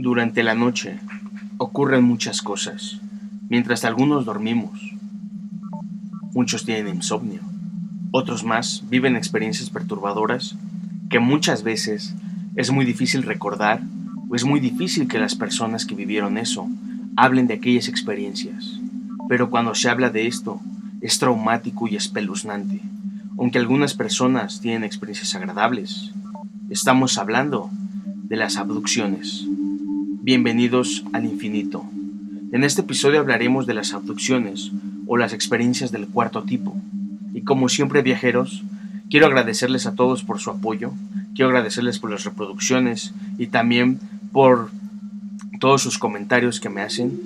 Durante la noche ocurren muchas cosas, mientras algunos dormimos. Muchos tienen insomnio, otros más viven experiencias perturbadoras que muchas veces es muy difícil recordar o es muy difícil que las personas que vivieron eso hablen de aquellas experiencias. Pero cuando se habla de esto, es traumático y espeluznante. Aunque algunas personas tienen experiencias agradables, estamos hablando de las abducciones. Bienvenidos al infinito. En este episodio hablaremos de las abducciones o las experiencias del cuarto tipo. Y como siempre viajeros, quiero agradecerles a todos por su apoyo, quiero agradecerles por las reproducciones y también por todos sus comentarios que me hacen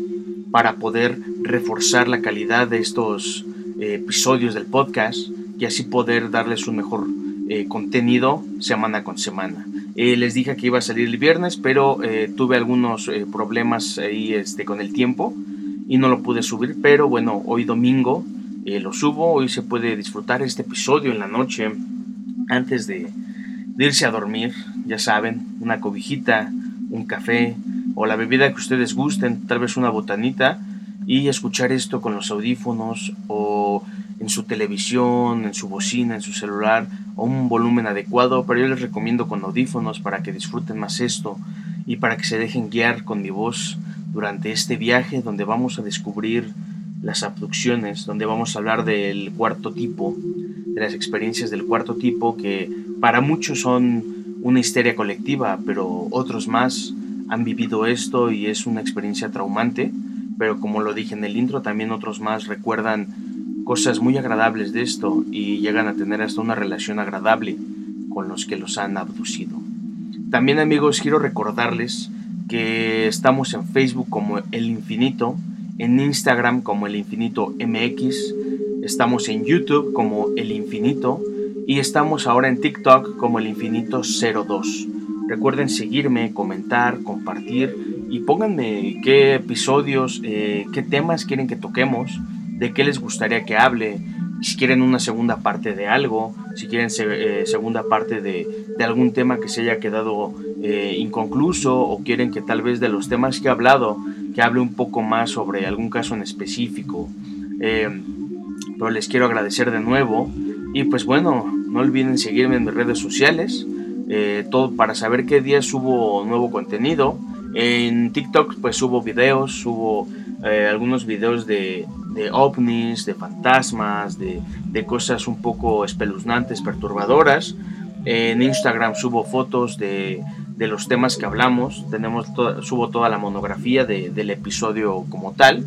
para poder reforzar la calidad de estos eh, episodios del podcast y así poder darles un mejor eh, contenido semana con semana. Eh, les dije que iba a salir el viernes, pero eh, tuve algunos eh, problemas ahí este, con el tiempo y no lo pude subir. Pero bueno, hoy domingo lo subo. Hoy se puede disfrutar este episodio en la noche antes de, de irse a dormir. Ya saben, una cobijita, un café o la bebida que ustedes gusten, tal vez una botanita y escuchar esto con los audífonos o en su televisión, en su bocina, en su celular a un volumen adecuado, pero yo les recomiendo con audífonos para que disfruten más esto y para que se dejen guiar con mi voz durante este viaje donde vamos a descubrir las abducciones, donde vamos a hablar del cuarto tipo, de las experiencias del cuarto tipo que para muchos son una histeria colectiva, pero otros más han vivido esto y es una experiencia traumante, pero como lo dije en el intro, también otros más recuerdan cosas muy agradables de esto y llegan a tener hasta una relación agradable con los que los han abducido. También amigos quiero recordarles que estamos en Facebook como El Infinito, en Instagram como El Infinito MX, estamos en YouTube como El Infinito y estamos ahora en TikTok como El Infinito 02. Recuerden seguirme, comentar, compartir y pónganme qué episodios, eh, qué temas quieren que toquemos de qué les gustaría que hable, si quieren una segunda parte de algo, si quieren eh, segunda parte de, algún tema que se haya quedado eh, inconcluso o quieren que tal vez de los temas que he hablado, que hable un poco más sobre algún caso en específico. Eh, pero les quiero agradecer de nuevo y pues bueno, no olviden seguirme en mis redes sociales, todo para saber qué días subo nuevo contenido. En TikTok pues subo videos, subo algunos videos de, de ovnis, de fantasmas, de, cosas un poco espeluznantes, perturbadoras. En Instagram subo fotos de, los temas que hablamos, tenemos subo toda la monografía del episodio como tal.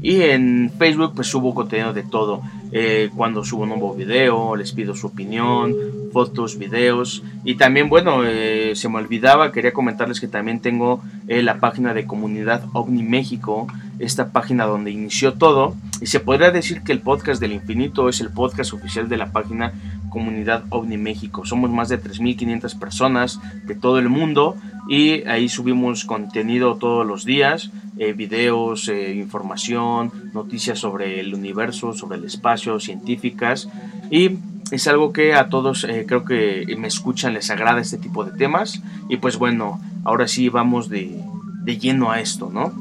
Y en Facebook pues subo contenido de todo. Eh, cuando subo un nuevo video, les pido su opinión, fotos, videos. Y también, bueno, eh, se me olvidaba, quería comentarles que también tengo eh, la página de Comunidad OVNI México, esta página donde inició todo. Y se podría decir que el podcast del infinito es el podcast oficial de la página Comunidad OVNI México. Somos más de 3.500 personas de todo el mundo y ahí subimos contenido todos los días, eh, videos, eh, información, noticias sobre el universo, sobre el espacio, científicas y es algo que a todos eh, creo que me escuchan les agrada este tipo de temas y pues bueno, ahora sí vamos de, de lleno a esto, ¿no?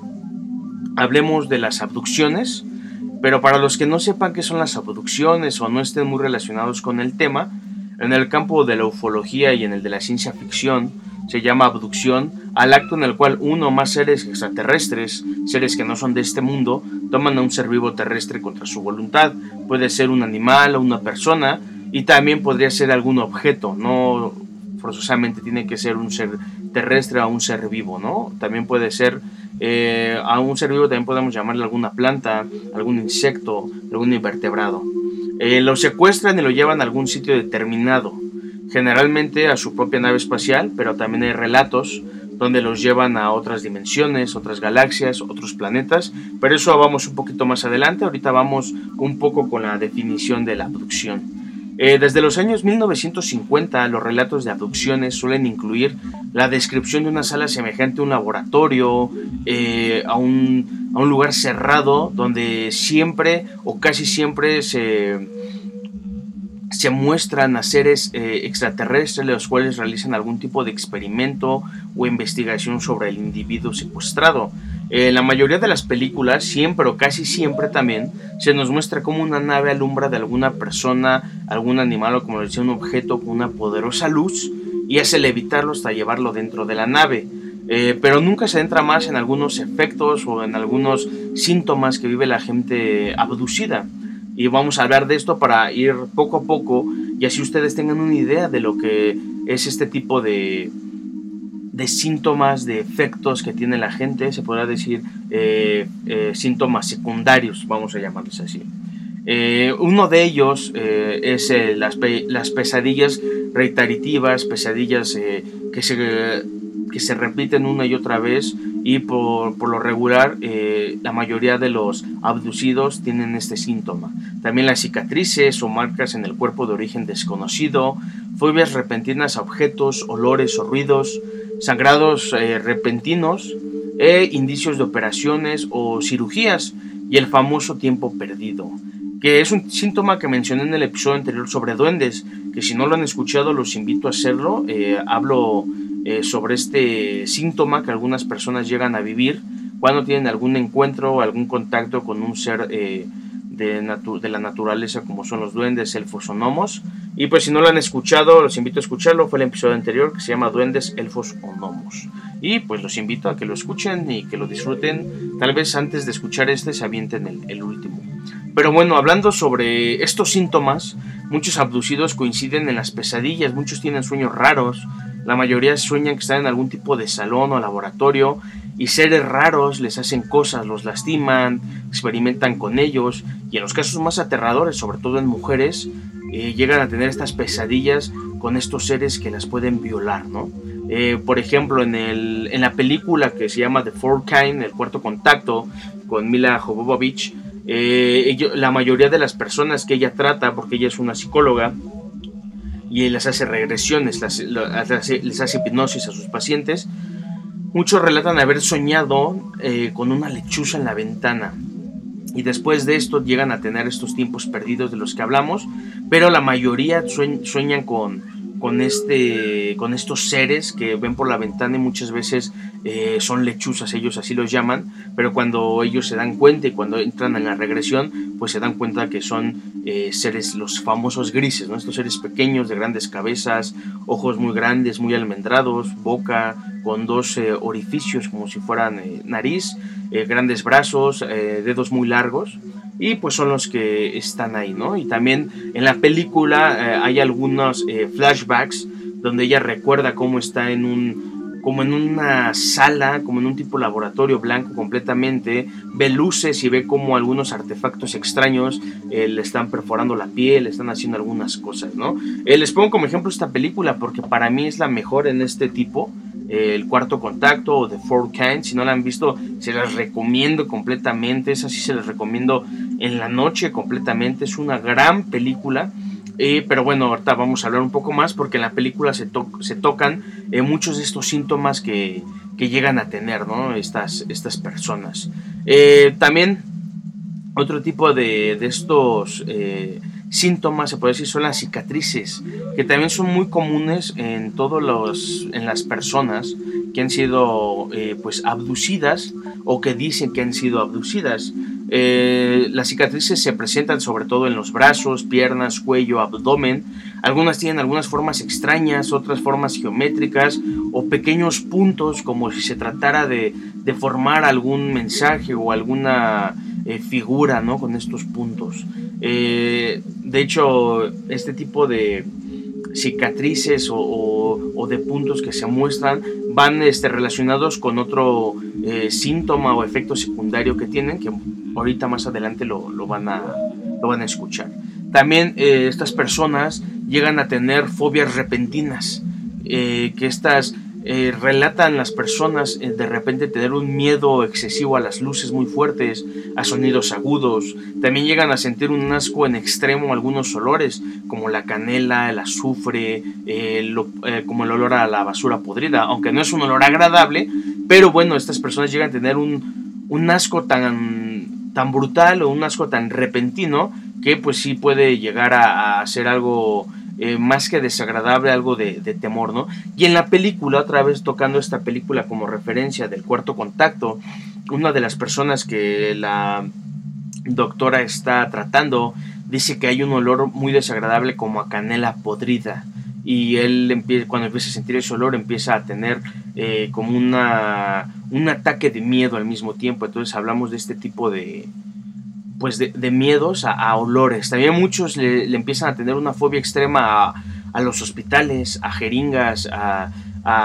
Hablemos de las abducciones pero para los que no sepan qué son las abducciones o no estén muy relacionados con el tema, en el campo de la ufología y en el de la ciencia ficción se llama abducción al acto en el cual uno o más seres extraterrestres, seres que no son de este mundo, toman a un ser vivo terrestre contra su voluntad. Puede ser un animal o una persona y también podría ser algún objeto, no forzosamente tiene que ser un ser terrestre o un ser vivo, ¿no? También puede ser eh, a un ser vivo también podemos llamarle alguna planta, algún insecto, algún invertebrado. Eh, lo secuestran y lo llevan a algún sitio determinado, generalmente a su propia nave espacial, pero también hay relatos donde los llevan a otras dimensiones, otras galaxias, otros planetas, pero eso vamos un poquito más adelante, ahorita vamos un poco con la definición de la abducción. Eh, desde los años 1950, los relatos de abducciones suelen incluir la descripción de una sala semejante a un laboratorio, eh, a, un, a, un, lugar cerrado, donde siempre o casi siempre se, se muestran a seres eh, extraterrestres los cuales realizan algún tipo de experimento o investigación sobre el individuo secuestrado. En la mayoría de las películas, siempre o casi siempre también, se nos muestra como una nave alumbra de alguna persona, algún animal o como decía un objeto con una poderosa luz y hace levitarlo hasta llevarlo dentro de la nave. Eh, pero nunca se entra más en algunos efectos o en algunos síntomas que vive la gente abducida y vamos a hablar de esto para ir poco a poco y así ustedes tengan una idea de lo que es este tipo de, de síntomas, de efectos que tiene la gente, se podrá decir eh, eh, síntomas secundarios, vamos a llamarlos así. Eh, uno de ellos es las, las, pesadillas reiterativas, pesadillas que se que se repiten una y otra vez y por, lo regular la mayoría de los abducidos tienen este síntoma. También las cicatrices o marcas en el cuerpo de origen desconocido, fobias repentinas a objetos, olores o ruidos, sangrados eh, repentinos e indicios de operaciones o cirugías y el famoso tiempo perdido que es un síntoma que mencioné en el episodio anterior sobre duendes, que si no lo han escuchado los invito a hacerlo. Eh, hablo eh, sobre este síntoma que algunas personas llegan a vivir cuando tienen algún encuentro o algún contacto con un ser de, la naturaleza como son los duendes, elfos o gnomos. Y pues si no lo han escuchado, los invito a escucharlo. Fue el episodio anterior que se llama Duendes, Elfos o Gnomos. Y pues los invito a que lo escuchen y que lo disfruten. Tal vez antes de escuchar este se avienten el último. Pero bueno, hablando sobre estos síntomas, muchos abducidos coinciden en las pesadillas, muchos tienen sueños raros, la mayoría sueñan que están en algún tipo de salón o laboratorio y seres raros les hacen cosas, los lastiman, experimentan con ellos y en los casos más aterradores, sobre todo en mujeres, eh, llegan a tener estas pesadillas con estos seres que las pueden violar, ¿no? Eh, por ejemplo, en, el, en la película que se llama The Fourth Kind, El Cuarto Contacto, con Mila Jovovich, eh, la mayoría de las personas que ella trata, porque ella es una psicóloga, y les hace regresiones, les hace hipnosis a sus pacientes. Muchos relatan haber soñado eh, con una lechuza en la ventana y después de esto llegan a tener estos tiempos perdidos de los que hablamos, pero la mayoría sueñan con, con, este, con estos seres que ven por la ventana y muchas veces eh, son lechuzas, ellos así los llaman, pero cuando ellos se dan cuenta y cuando entran en la regresión, pues se dan cuenta que son eh, seres, los famosos grises, estos seres pequeños de grandes cabezas, ojos muy grandes, muy almendrados, boca con dos eh, orificios como si fueran nariz, grandes brazos, dedos muy largos y pues son los que están ahí, ¿no? Y también en la película hay algunos flashbacks donde ella recuerda cómo está en un como en una sala, como en un tipo laboratorio blanco completamente, ve luces y ve como algunos artefactos extraños eh, le están perforando la piel, le están haciendo algunas cosas, ¿no? les pongo como ejemplo esta película porque para mí es la mejor en este tipo el cuarto contacto o The Four Kind. Si no la han visto, se las recomiendo completamente. Esa sí se las recomiendo en la noche completamente. Es una gran película. Eh, pero bueno, ahorita vamos a hablar un poco más porque en la película se, tocan eh, muchos de estos síntomas que, llegan a tener ¿no? estas, personas. Eh, también otro tipo de, estos síntomas, se puede decir, son las cicatrices, que también son muy comunes en todos los, en las personas que han sido pues abducidas o que dicen que han sido abducidas. Eh, las cicatrices se presentan sobre todo en los brazos, piernas, cuello, abdomen. Algunas tienen algunas formas extrañas, otras formas geométricas o pequeños puntos como si se tratara de, de formar algún mensaje o alguna eh, figura ¿no? con estos puntos. Eh, de hecho, este tipo de cicatrices o, de puntos que se muestran van este, relacionados con otro eh, síntoma o efecto secundario que tienen, que ahorita más adelante lo, van, a, lo van a escuchar. También estas personas llegan a tener fobias repentinas, que estas eh, relatan las personas eh, de repente tener un miedo excesivo a las luces muy fuertes, a sonidos agudos. También llegan a sentir un asco en extremo a algunos olores, como la canela, el azufre, eh, como el olor a la basura podrida, aunque no es un olor agradable, pero bueno, estas personas llegan a tener un, un asco tan, tan brutal o un asco tan repentino que pues sí puede llegar a, ser algo eh, más que desagradable, algo de, temor, ¿no? Y en la película, otra vez tocando esta película como referencia del cuarto contacto, una de las personas que la doctora está tratando dice que hay un olor muy desagradable como a canela podrida y él empieza, cuando empieza a sentir ese olor empieza a tener eh, como una, un ataque de miedo al mismo tiempo. Entonces hablamos de este tipo de, pues de, miedos a, olores. También muchos le, empiezan a tener una fobia extrema a, los hospitales, a jeringas, a,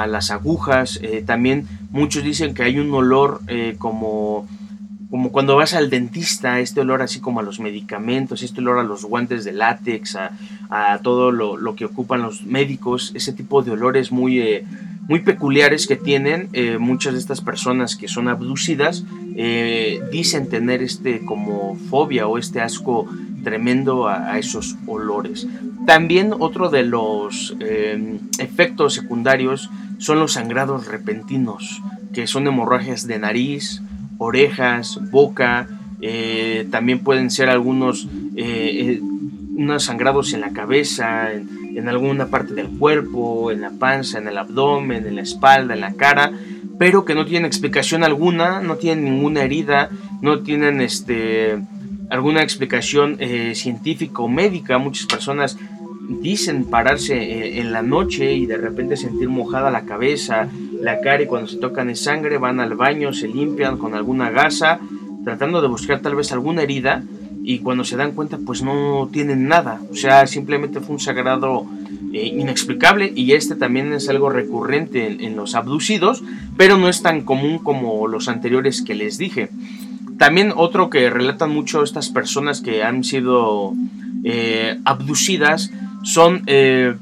las agujas. Eh, también muchos dicen que hay un olor eh, como como cuando vas al dentista, este olor así como a los medicamentos, este olor a los guantes de látex, a, todo lo, que ocupan los médicos, ese tipo de olores muy, eh, muy peculiares que tienen eh, muchas de estas personas que son abducidas, eh, dicen tener este como fobia o este asco tremendo a, esos olores. También otro de los efectos secundarios son los sangrados repentinos, que son hemorragias de nariz, orejas, boca, eh, también pueden ser algunos eh, eh, unos sangrados en la cabeza, en, alguna parte del cuerpo, en la panza, en el abdomen, en la espalda, en la cara, pero que no tienen explicación alguna, no tienen ninguna herida, no tienen este, alguna explicación científica o médica. Muchas personas dicen pararse en la noche y de repente sentir mojada la cabeza, la cara y cuando se tocan en sangre van al baño, se limpian con alguna gasa, tratando de buscar tal vez alguna herida y cuando se dan cuenta pues no tienen nada, o sea, simplemente fue un sagrado eh, inexplicable y este también es algo recurrente en, los abducidos, pero no es tan común como los anteriores que les dije. También otro que relatan mucho estas personas que han sido eh, abducidas son eh,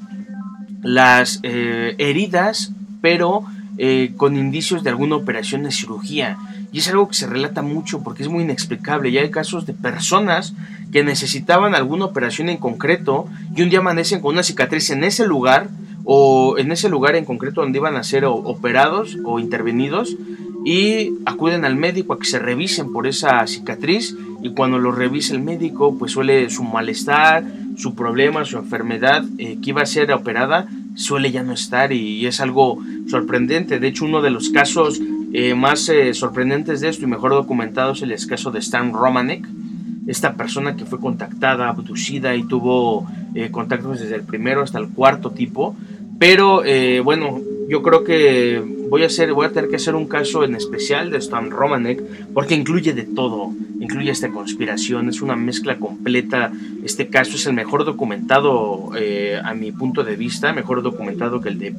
las heridas, pero eh, con indicios de alguna operación de cirugía. Y es algo que se relata mucho porque es muy inexplicable. Ya hay casos de personas que necesitaban alguna operación en concreto y un día amanecen con una cicatriz en ese lugar o en ese lugar en concreto donde iban a ser operados o intervenidos y acuden al médico a que se revisen por esa cicatriz y cuando lo revisa el médico pues suele su malestar, su problema, su enfermedad eh, que iba a ser operada suele ya no estar y, es algo sorprendente. De hecho, uno de los casos eh, más eh, sorprendentes de esto y mejor documentados es el caso de Stan Romanek, esta persona que fue contactada, abducida y tuvo contactos desde el primero hasta el cuarto tipo. Pero bueno, yo creo que voy a, hacer, voy a tener que hacer un caso en especial de Stan Romanek porque incluye de todo. Incluye esta conspiración, es una mezcla completa. Este caso es el mejor documentado a mi punto de vista, mejor documentado que el de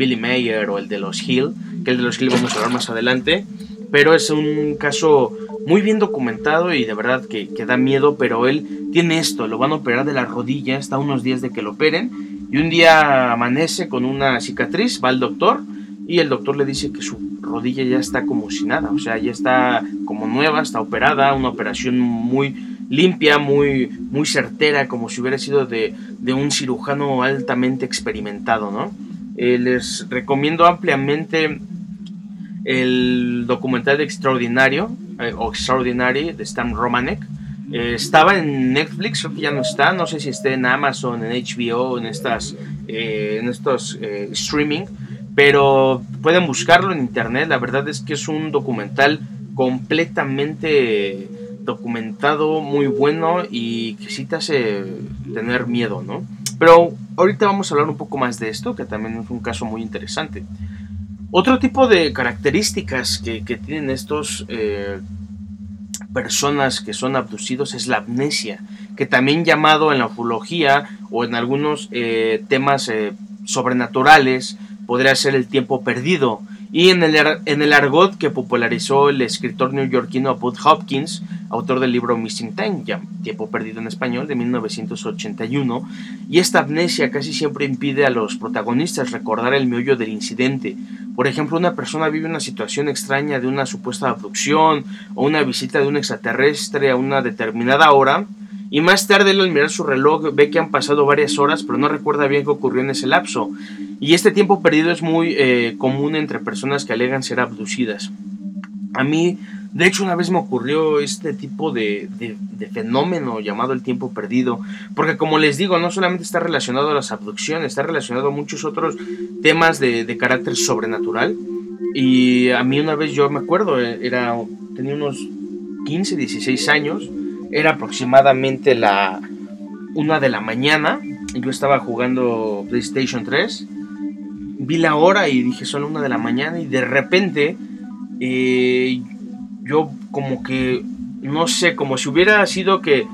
Billy Mayer o el de los Hill, que el de los Hill vamos a hablar más adelante, pero es un caso muy bien documentado y de verdad que, da miedo, pero él tiene esto, lo van a operar de la rodilla, está unos días de que lo operen, y un día amanece con una cicatriz, va al doctor, y el doctor le dice que su rodilla ya está como si nada, o sea, ya está como nueva, está operada, una operación muy limpia, muy, muy certera, como si hubiera sido de, de un cirujano altamente experimentado, ¿no? Eh, les recomiendo ampliamente el documental de Extraordinario eh, o Extraordinary de Stan Romanek. Eh, estaba en Netflix, creo que ya no está, no sé si está en Amazon, en HBO, en estas, en estos streaming, pero pueden buscarlo en internet. La verdad es que es un documental completamente documentado, muy bueno y que sí te hace tener miedo, ¿no? Pero ahorita vamos a hablar un poco más de esto, que también es un caso muy interesante. Otro tipo de características que, tienen estos eh, personas que son abducidos es la amnesia, que también llamado en la ufología o en algunos eh, temas eh, sobrenaturales podría ser el tiempo perdido. Y en el, en el argot que popularizó el escritor neoyorquino Bud Hopkins, autor del libro Missing Time, ya Tiempo Perdido en Español, de 1981, y esta amnesia casi siempre impide a los protagonistas recordar el meollo del incidente. Por ejemplo, una persona vive una situación extraña de una supuesta abducción o una visita de un extraterrestre a una determinada hora, y más tarde al mirar su reloj ve que han pasado varias horas, pero no recuerda bien qué ocurrió en ese lapso. Y este tiempo perdido es muy eh, común entre personas que alegan ser abducidas. A mí De hecho, una vez me ocurrió este tipo de, fenómeno llamado el tiempo perdido, porque como les digo, no solamente está relacionado a las abducciones, está relacionado a muchos otros temas de, carácter sobrenatural. Y a mí una vez yo me acuerdo, eh, era, tenía unos 15, 16 años, era aproximadamente la una de la mañana, yo estaba jugando PlayStation 3, vi la hora y dije son una de la mañana y de repente... Eh, yo como que, no sé, como si hubiera sido que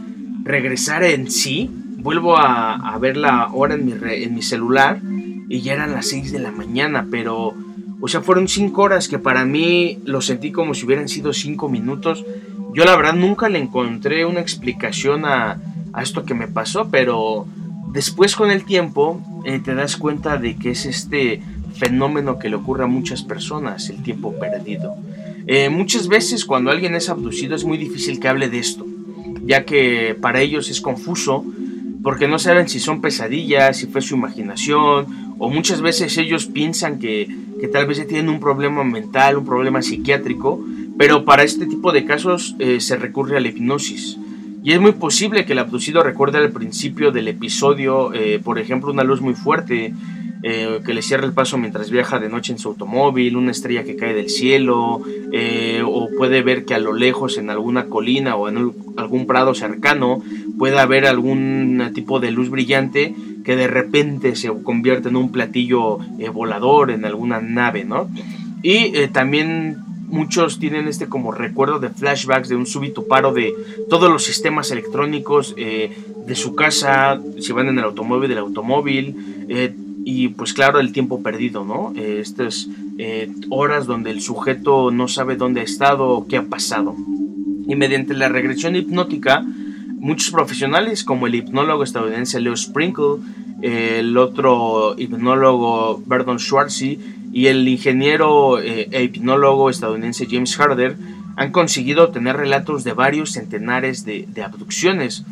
regresara en sí, vuelvo a, ver la hora en mi, en mi celular y ya eran las 6 de la mañana, pero, o sea, fueron 5 horas que para mí lo sentí como si hubieran sido 5 minutos. Yo la verdad nunca le encontré una explicación a, a esto que me pasó, pero después con el tiempo eh, te das cuenta de que es este fenómeno que le ocurre a muchas personas, el tiempo perdido. Eh, muchas veces cuando alguien es abducido es muy difícil que hable de esto, ya que para ellos es confuso porque no saben si son pesadillas, si fue su imaginación, o muchas veces ellos piensan que, tal vez tienen un problema mental, un problema psiquiátrico, pero para este tipo de casos eh, se recurre a la hipnosis. Y es muy posible que el abducido recuerde al principio del episodio, eh, por ejemplo, una luz muy fuerte, eh, que le cierra el paso mientras viaja de noche en su automóvil, una estrella que cae del cielo, eh, o puede ver que a lo lejos en alguna colina o en algún prado cercano puede haber algún tipo de luz brillante que de repente se convierte en un platillo volador, en alguna nave, ¿no? Y también muchos tienen este como recuerdo de flashbacks de un súbito paro de todos los sistemas electrónicos de su casa, si van en el automóvil del automóvil, y pues claro, el tiempo perdido, ¿no? Eh, estas eh, horas donde el sujeto no sabe dónde ha estado o qué ha pasado. Y mediante la regresión hipnótica, muchos profesionales como el hipnólogo estadounidense Leo Sprinkle, el otro hipnólogo Berdon Schwartzy y el ingeniero eh, e hipnólogo estadounidense James Harder han conseguido tener relatos de varios centenares de, de abducciones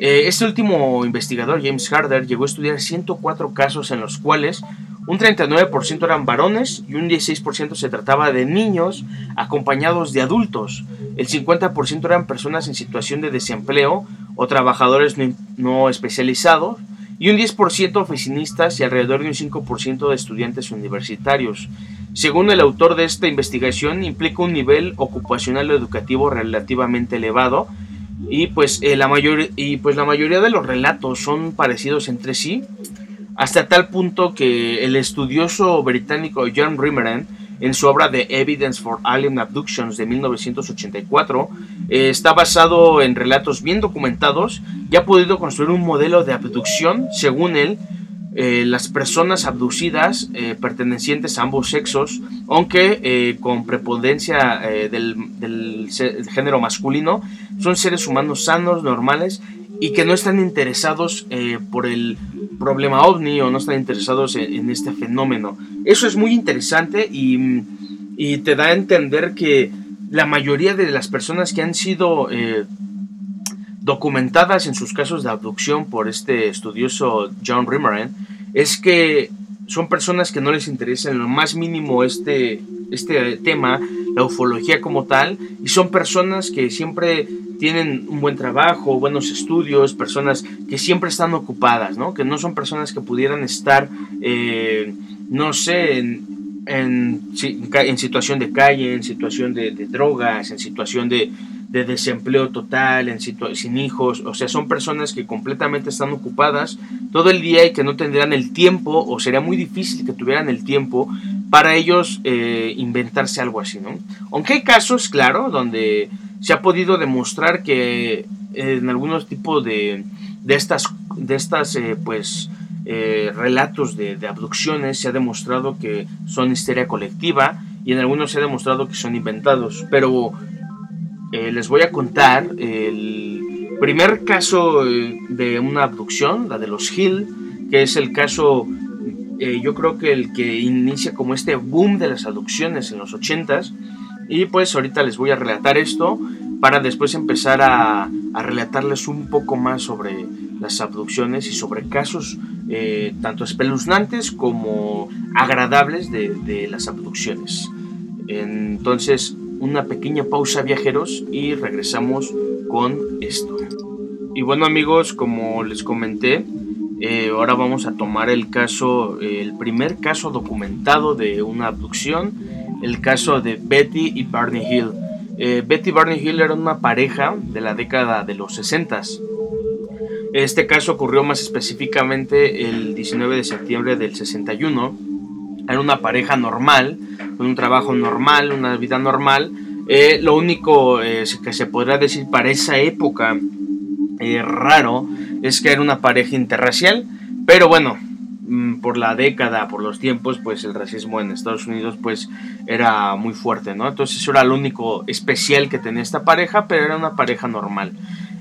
eh, este último investigador, James Harder, llegó a estudiar 104 casos en los cuales un 39% eran varones y un 16% se trataba de niños acompañados de adultos. El 50% eran personas en situación de desempleo o trabajadores no, especializados y un 10% oficinistas y alrededor de un 5% de estudiantes universitarios. Según el autor de esta investigación, implica un nivel ocupacional educativo relativamente elevado y pues, eh, la mayor, y pues la mayoría de los relatos son parecidos entre sí, hasta tal punto que el estudioso británico John Rimmerand, en su obra de Evidence for Alien Abductions de 1984, eh, está basado en relatos bien documentados y ha podido construir un modelo de abducción, según él, eh, las personas abducidas eh, pertenecientes a ambos sexos, aunque con prepotencia del, del, género masculino, son seres humanos sanos, normales y que no están interesados por el problema ovni o no están interesados en, este fenómeno. Eso es muy interesante y, te da a entender que la mayoría de las personas que han sido documentadas en sus casos de abducción por este estudioso John Rimmerand es que son personas que no les interesa en lo más mínimo este, este tema, la ufología como tal, y son personas que siempre tienen un buen trabajo, buenos estudios, personas que siempre están ocupadas, ¿no? Que no son personas que pudieran estar, eh, no sé, en, en, situación de calle, en situación de drogas, en situación de, de desempleo total, en sin hijos, o sea, son personas que completamente están ocupadas todo el día y que no tendrán el tiempo, o sería muy difícil que tuvieran el tiempo para ellos eh, inventarse algo así, ¿no? Aunque hay casos, claro, donde se ha podido demostrar que en algunos tipos de, de estas, de estas eh, pues, eh, relatos de, abducciones se ha demostrado que son histeria colectiva y en algunos se ha demostrado que son inventados, pero eh, les voy a contar el primer caso eh, de una abducción, la de los Hill, que es el caso, yo creo que el que inicia como este boom de las abducciones en los 80s. Y pues ahorita les voy a relatar esto para después empezar a, relatarles un poco más sobre las abducciones y sobre casos tanto espeluznantes como agradables de, de las abducciones. Entonces, una pequeña pausa viajeros y regresamos con esto. Y bueno amigos, como les comenté, eh, ahora vamos a tomar el caso, el primer caso documentado de una abducción, el caso de Betty y Barney Hill. Eh, Betty y Barney Hill eran una pareja de la década de los 60. Este caso ocurrió más específicamente el 19 de septiembre del 61. Era una pareja normal, con un trabajo normal, una vida normal. Eh, lo único que se podrá decir para esa época raro es que era una pareja interracial, pero bueno, mm, por la década, por los tiempos, pues el racismo en Estados Unidos pues era muy fuerte, ¿no? Entonces eso era lo único especial que tenía esta pareja, pero era una pareja normal.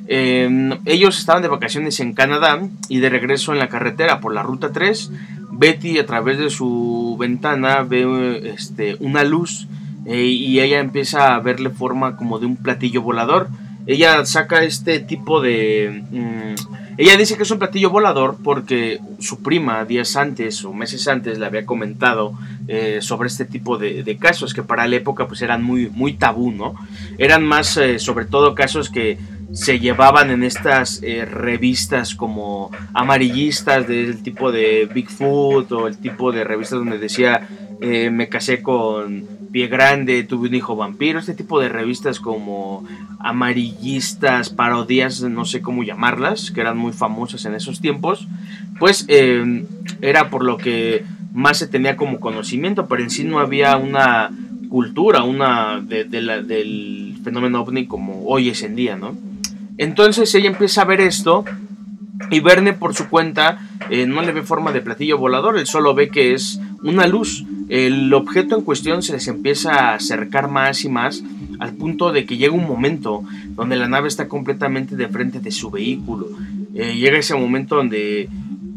Em, ellos estaban de vacaciones en Canadá y de regreso en la carretera por la ruta 3. Betty a través de su ventana ve este, una luz eh, y ella empieza a verle forma como de un platillo volador. Ella saca este tipo de... Mm, ella dice que es un platillo volador porque su prima días antes o meses antes le había comentado eh, sobre este tipo de, casos que para la época pues eran muy, muy tabú, ¿no? Eran más eh, sobre todo casos que se llevaban en estas eh, revistas como amarillistas del tipo de Bigfoot o el tipo de revistas donde decía me casé con pie grande, tuve un hijo vampiro, este tipo de revistas como amarillistas, parodias, no sé cómo llamarlas, que eran muy famosas en esos tiempos, pues eh, era por lo que más se tenía como conocimiento, pero en sí no había una cultura, una del fenómeno ovni como hoy es en día, ¿no? Entonces ella empieza a ver esto y Verne por su cuenta eh, no le ve forma de platillo volador, él solo ve que es una luz. El objeto en cuestión se les empieza a acercar más y más al punto de que llega un momento donde la nave está completamente de frente de su vehículo. Eh, llega ese momento donde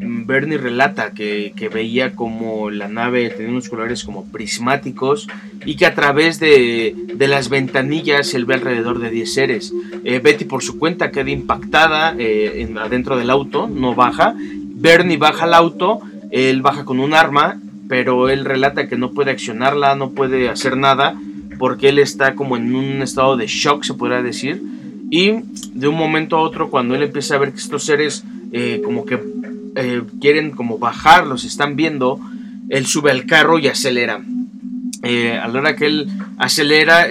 Bernie relata que, veía como la nave tenía unos colores como prismáticos y que a través de, las ventanillas él ve alrededor de 10 seres. Eh, Betty por su cuenta queda impactada eh, adentro del auto, no baja. Bernie baja al auto, él baja con un arma, pero él relata que no puede accionarla, no puede hacer nada porque él está como en un estado de shock, se podría decir. Y de un momento a otro, cuando él empieza a ver que estos seres eh, como que eh, quieren como bajar, los están viendo, él sube al carro y acelera. Eh, a la hora que él acelera,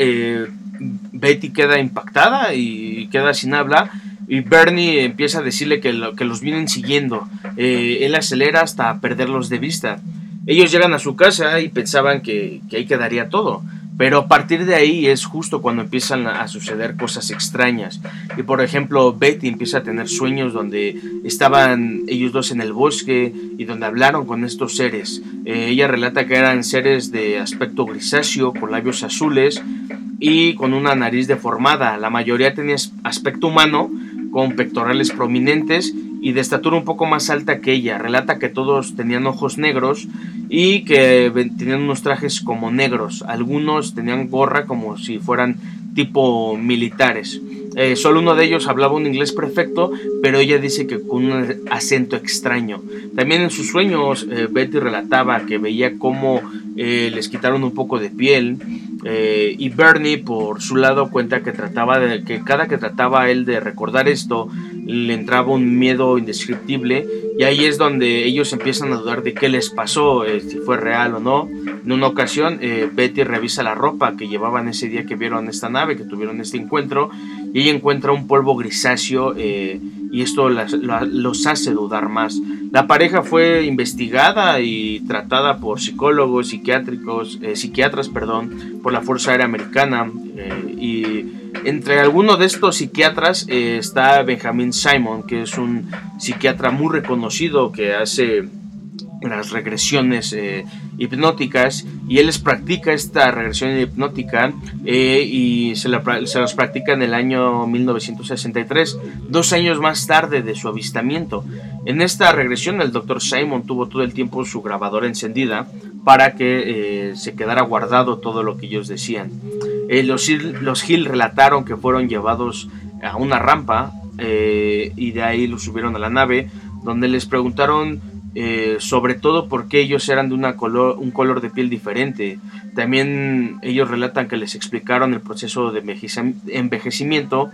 Betty queda impactada y queda sin habla. Y Bernie empieza a decirle que, que los vienen siguiendo. él acelera hasta perderlos de vista. Ellos llegan a su casa y pensaban que ahí quedaría todo. Pero a partir de ahí es justo cuando empiezan a suceder cosas extrañas. Y por ejemplo, Betty empieza a tener sueños donde estaban ellos dos en el bosque y donde hablaron con estos seres. Eh, ella relata que eran seres de aspecto grisáceo, con labios azules y con una nariz deformada. La mayoría tenía aspecto humano, con pectorales prominentes y de estatura un poco más alta que ella. Relata que todos tenían ojos negros y que tenían unos trajes como negros. Algunos tenían gorra como si fueran tipo militares. Eh, solo uno de ellos hablaba un inglés perfecto, pero ella dice que con un acento extraño. También en sus sueños eh, Betty relataba que veía cómo eh, les quitaron un poco de piel y Bernie por su lado cuenta que trataba de que cada que trataba él de recordar esto le entraba un miedo indescriptible y ahí es donde ellos empiezan a dudar de qué les pasó, eh, si fue real o no. En una ocasión, eh, Betty revisa la ropa que llevaban ese día que vieron esta nave, que tuvieron este encuentro, y ella encuentra un polvo grisáceo eh, y esto los hace dudar más. La pareja fue investigada y tratada por psicólogos, psiquiátricos, psiquiatras, perdón, por la Fuerza Aérea Americana y entre algunos de estos psiquiatras eh, está Benjamin Simon, que es un psiquiatra muy reconocido que hace las regresiones eh, hipnóticas y él les practica esta regresión hipnótica eh, y se, se las practica en el año 1963, dos años más tarde de su avistamiento. En esta regresión el doctor Simon tuvo todo el tiempo su grabadora encendida para que se quedara guardado todo lo que ellos decían. Eh, los, Hill relataron que fueron llevados a una rampa eh, y de ahí los subieron a la nave, donde les preguntaron eh, sobre todo porque ellos eran de una color, un color de piel diferente. También ellos relatan que les explicaron el proceso de envejecimiento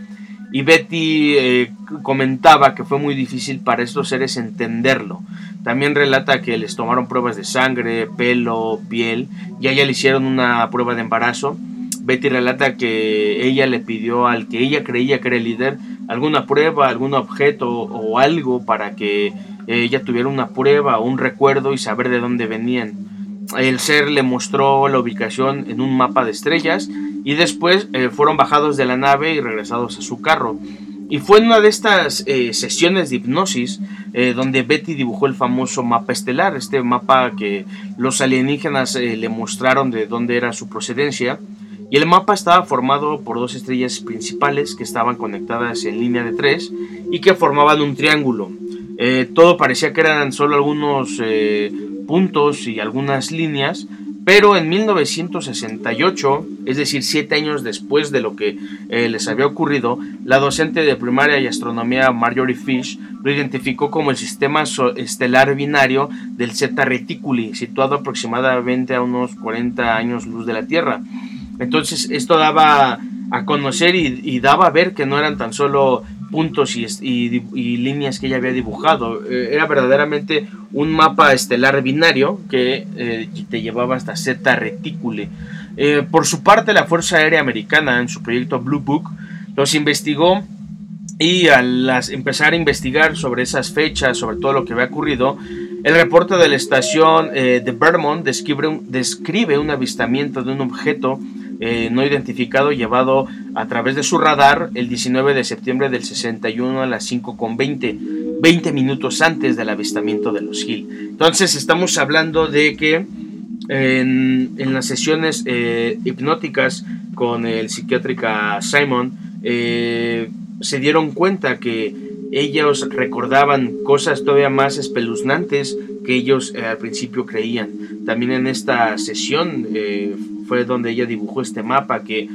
y Betty comentaba que fue muy difícil para estos seres entenderlo. También relata que les tomaron pruebas de sangre, pelo, piel y a ella le hicieron una prueba de embarazo. Betty relata que ella le pidió al que ella creía que era el líder alguna prueba, algún objeto o algo para que ella tuviera una prueba un recuerdo y saber de dónde venían. El ser le mostró la ubicación en un mapa de estrellas y después eh, fueron bajados de la nave y regresados a su carro. Y fue en una de estas eh, sesiones de hipnosis eh, donde Betty dibujó el famoso mapa estelar, este mapa que los alienígenas le mostraron de dónde era su procedencia. Y el mapa estaba formado por dos estrellas principales que estaban conectadas en línea de tres y que formaban un triángulo. todo parecía que eran solo algunos puntos y algunas líneas, pero en 1968, es decir, siete años después de lo que eh, les había ocurrido, la docente de primaria y astronomía Marjorie Fish lo identificó como el sistema estelar binario del Zeta Reticuli, situado aproximadamente a unos 40 años luz de la Tierra. Entonces esto daba a conocer y daba a ver que no eran tan solo puntos y, líneas que ella había dibujado. Eh, era verdaderamente un mapa estelar binario que eh, te llevaba hasta Z Reticule. Eh, por su parte, la Fuerza Aérea Americana, en su proyecto Blue Book, los investigó y al empezar a investigar sobre esas fechas, sobre todo lo que había ocurrido, el reporte de la estación de Vermont describe un avistamiento de un objeto eh, no identificado llevado a través de su radar el 19 de septiembre del 61 a las 5.20, 20 minutos antes del avistamiento de los Hill. Entonces estamos hablando de que en, las sesiones eh, hipnóticas con el psiquiátrica Simon eh, se dieron cuenta que ellos recordaban cosas todavía más espeluznantes que ellos al principio creían. También en esta sesión fue donde ella dibujó este mapa que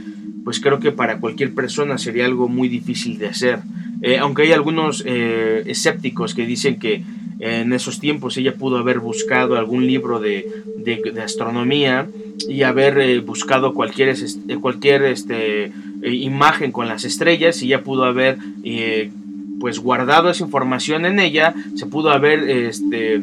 pues creo que para cualquier persona sería algo muy difícil de hacer. Eh, aunque hay algunos eh, escépticos que dicen que en esos tiempos ella pudo haber buscado algún libro de, de, astronomía y haber eh, buscado cualquier, cualquier este, imagen con las estrellas y ya pudo haber pues guardado esa información en ella, se pudo haber este,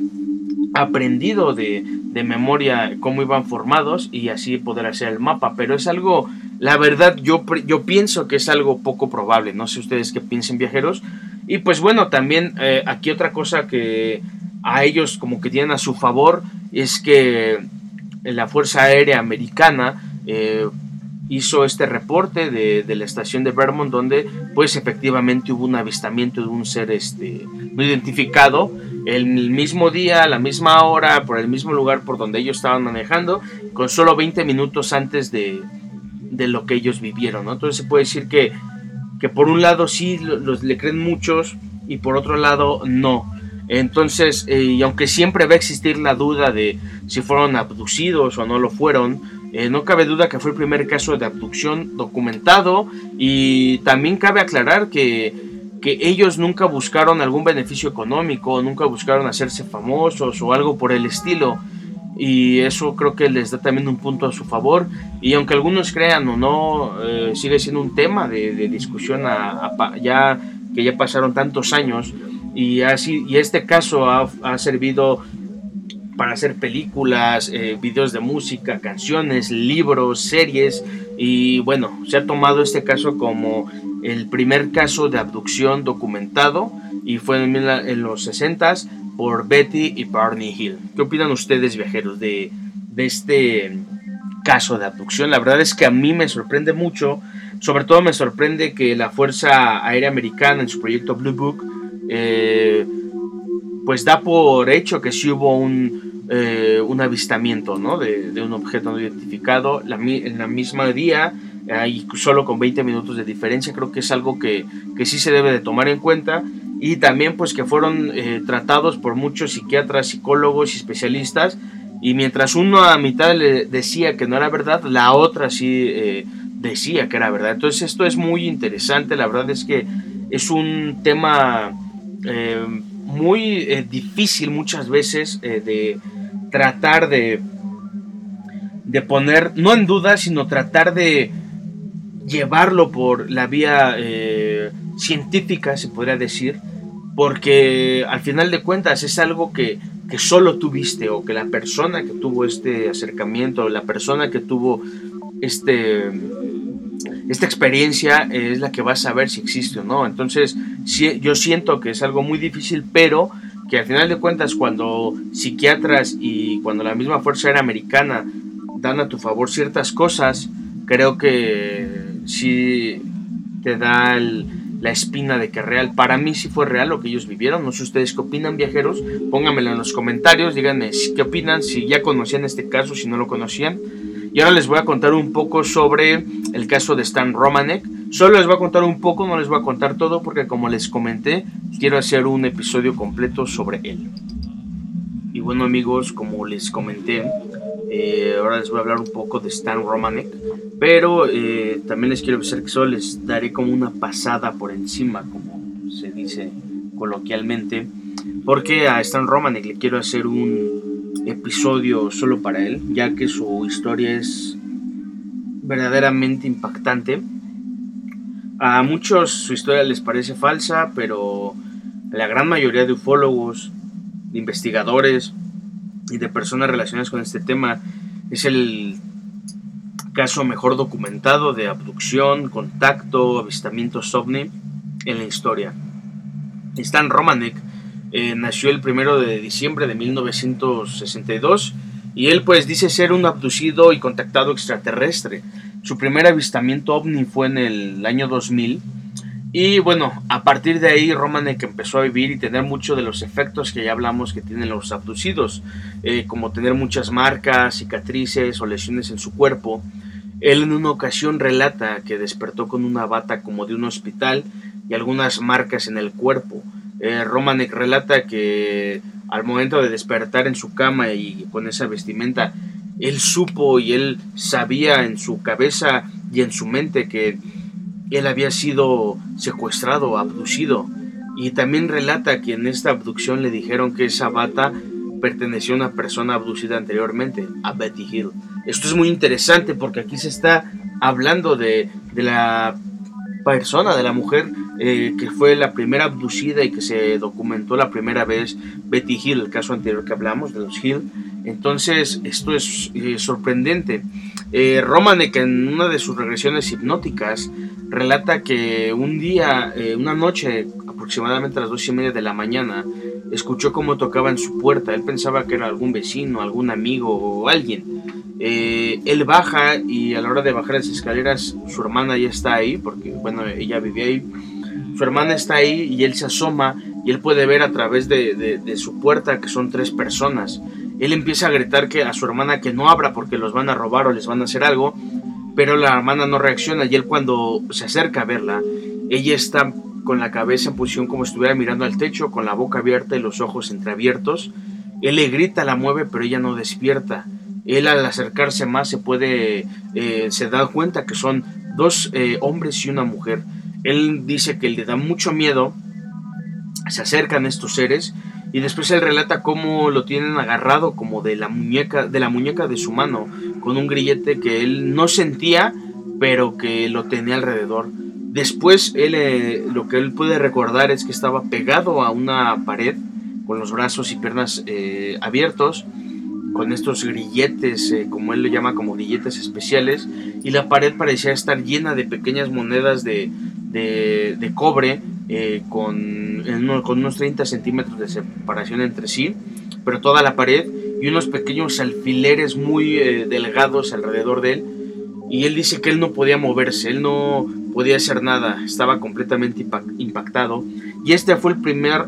aprendido de, de memoria cómo iban formados y así poder hacer el mapa. Pero es algo, la verdad, yo, yo pienso que es algo poco probable. No sé ustedes qué piensen, viajeros. Y pues bueno, también eh, aquí otra cosa que a ellos como que tienen a su favor es que la Fuerza Aérea Americana eh, hizo este reporte de, de, la estación de Vermont donde pues efectivamente hubo un avistamiento de un ser este, no identificado el mismo día, a la misma hora, por el mismo lugar por donde ellos estaban manejando, con solo 20 minutos antes de, de lo que ellos vivieron. Entonces se puede decir que, que por un lado sí los, le creen muchos y por otro lado no. Entonces, eh, y aunque siempre va a existir la duda de si fueron abducidos o no lo fueron, eh, no cabe duda que fue el primer caso de abducción documentado y también cabe aclarar que que ellos nunca buscaron algún beneficio económico, nunca buscaron hacerse famosos o algo por el estilo. Y eso creo que les da también un punto a su favor. Y aunque algunos crean o no, eh, sigue siendo un tema de, discusión ya que ya pasaron tantos años. Y, así, y este caso ha, ha servido para hacer películas, eh, videos de música, canciones, libros, series. Y bueno, se ha tomado este caso como el primer caso de abducción documentado y fue en, los 60 por Betty y Barney Hill. ¿Qué opinan ustedes, viajeros, de, este caso de abducción? La verdad es que a mí me sorprende mucho. Sobre todo me sorprende que la Fuerza Aérea Americana en su proyecto Blue Book eh, pues da por hecho que sí hubo un, eh, un avistamiento ¿no? de, un objeto no identificado en la misma día y solo con 20 minutos de diferencia creo que es algo que, que, sí se debe de tomar en cuenta y también pues que fueron eh, tratados por muchos psiquiatras, psicólogos y especialistas y mientras uno a mitad le decía que no era verdad, la otra sí eh, decía que era verdad. Entonces esto es muy interesante, la verdad es que es un tema muy difícil muchas veces de tratar de, de poner, no en duda, sino tratar de llevarlo por la vía eh, científica, se podría decir, porque al final de cuentas es algo que, que solo tuviste o que la persona que tuvo este acercamiento, la persona que tuvo este esta experiencia es la que va a saber si existe o no. Entonces, yo siento que es algo muy difícil, pero que al final de cuentas cuando psiquiatras y cuando la misma Fuerza Aérea Americana dan a tu favor ciertas cosas, creo que sí te da la espina de que real. Para mí sí fue real lo que ellos vivieron. No sé ustedes qué opinan, viajeros. Pónganmelo en los comentarios. Díganme qué opinan, si ya conocían este caso, si no lo conocían. Y ahora les voy a contar un poco sobre el caso de Stan Romanek. Solo les voy a contar un poco, no les voy a contar todo porque como les comenté, quiero hacer un episodio completo sobre él. Y bueno amigos, como les comenté, eh, ahora les voy a hablar un poco de Stan Romanek, pero eh, también les quiero avisar que solo les daré como una pasada por encima, como se dice coloquialmente, porque a Stan Romanek le quiero hacer un episodio solo para él, ya que su historia es verdaderamente impactante. A muchos su historia les parece falsa, pero la gran mayoría de ufólogos, de investigadores y de personas relacionadas con este tema es el caso mejor documentado de abducción, contacto, avistamientos ovni en la historia. Stan Romanek eh, nació el primero de diciembre de 1962 y él pues dice ser un abducido y contactado extraterrestre. Su primer avistamiento ovni fue en el año 2000 y bueno, a partir de ahí Romanek empezó a vivir y tener muchos de los efectos que ya hablamos que tienen los abducidos, eh, como tener muchas marcas, cicatrices o lesiones en su cuerpo. Él en una ocasión relata que despertó con una bata como de un hospital y algunas marcas en el cuerpo. Eh, Romanek relata que al momento de despertar en su cama y con esa vestimenta, él supo y él sabía en su cabeza y en su mente que él había sido secuestrado, abducido. Y también relata que en esta abducción le dijeron que esa bata perteneció a una persona abducida anteriormente, a Betty Hill. Esto es muy interesante porque aquí se está hablando de, de la persona, de la mujer eh, que fue la primera abducida y que se documentó la primera vez, Betty Hill, el caso anterior que hablamos de los Hill. Entonces, esto es eh, sorprendente. Eh, Romanek, en una de sus regresiones hipnóticas, relata que un día, eh, una noche, aproximadamente a las dos y media de la mañana, escuchó cómo tocaba en su puerta. Él pensaba que era algún vecino, algún amigo o alguien. Eh, él baja y a la hora de bajar las escaleras su hermana ya está ahí, porque bueno, ella vivía ahí. Su hermana está ahí y él se asoma y él puede ver a través de, su puerta que son tres personas. Él empieza a gritar que a su hermana que no abra porque los van a robar o les van a hacer algo, pero la hermana no reacciona y él cuando se acerca a verla, ella está con la cabeza en posición como si estuviera mirando al techo, con la boca abierta y los ojos entreabiertos. Él le grita, la mueve, pero ella no despierta él al acercarse más se puede, eh, se da cuenta que son dos eh, hombres y una mujer. Él dice que le da mucho miedo, se acercan estos seres y después él relata cómo lo tienen agarrado como de la muñeca, de la muñeca de su mano, con un grillete que él no sentía, pero que lo tenía alrededor. Después él, eh, lo que él puede recordar es que estaba pegado a una pared con los brazos y piernas abiertos con estos grilletes, eh, como él lo llama, como grilletes especiales, y la pared parecía estar llena de pequeñas monedas de, de, cobre eh, con, unos 30 centímetros de separación entre sí, pero toda la pared y unos pequeños alfileres muy eh, delgados alrededor de él. Y él dice que él no podía moverse, él no podía hacer nada, estaba completamente impactado. Y este fue el primer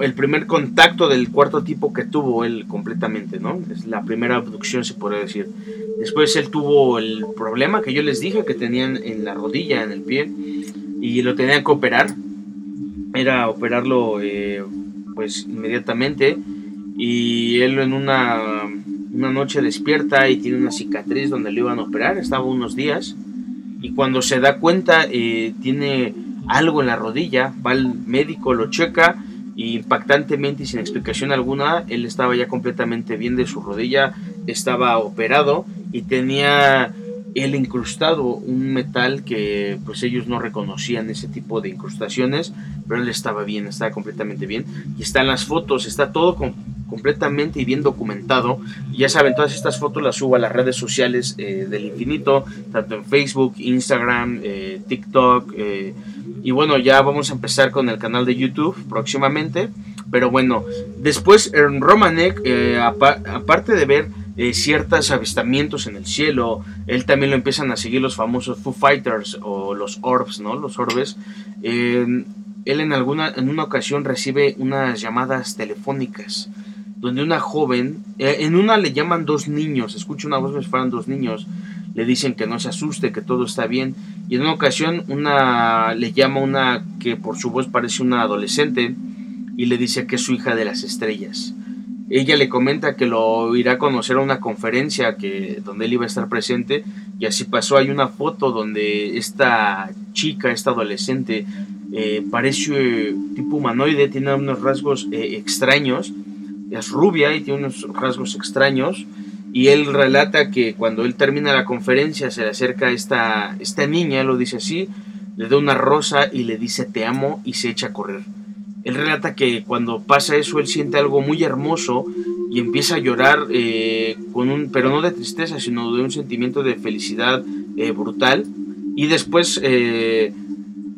el primer contacto del cuarto tipo que tuvo él completamente, ¿no? Es la primera abducción, se podría decir. Después él tuvo el problema que yo les dije que tenían en la rodilla, en el pie, y lo tenían que operar. Era operarlo, eh, pues, inmediatamente. Y él en una, una noche despierta y tiene una cicatriz donde lo iban a operar. Estaba unos días. Y cuando se da cuenta, eh, tiene algo en la rodilla, va al médico, lo checa y impactantemente y sin explicación alguna, él estaba ya completamente bien de su rodilla, estaba operado y tenía él incrustado un metal que pues ellos no reconocían ese tipo de incrustaciones, pero él estaba bien, estaba completamente bien. Y están las fotos, está todo completamente y bien documentado. Ya saben, todas estas fotos las subo a las redes sociales eh, del infinito, tanto en Facebook, Instagram, eh, TikTok. Eh, y bueno, ya vamos a empezar con el canal de YouTube próximamente. Pero bueno, después en Romanek, aparte de ver eh, ciertos avistamientos en el cielo. Él también lo empiezan a seguir los famosos Foo Fighters o los Orbs, ¿no? Los Orbes. él en, alguna, en una ocasión recibe unas llamadas telefónicas donde una joven, eh, en una le llaman dos niños, escucha una voz me fueran dos niños, le dicen que no se asuste, que todo está bien. Y en una ocasión una le llama una que por su voz parece una adolescente y le dice que es su hija de las estrellas. Ella le comenta que lo irá a conocer a una conferencia que, donde él iba a estar presente y así pasó. Hay una foto donde esta chica, esta adolescente, eh, parece tipo humanoide, tiene unos rasgos eh, extraños, es rubia y tiene unos rasgos extraños. Y él relata que cuando él termina la conferencia se le acerca esta, esta niña, lo dice así, le da una rosa y le dice te amo y se echa a correr. Él relata que cuando pasa eso él siente algo muy hermoso y empieza a llorar, eh, con un, pero no de tristeza, sino de un sentimiento de felicidad eh, brutal. Y después eh,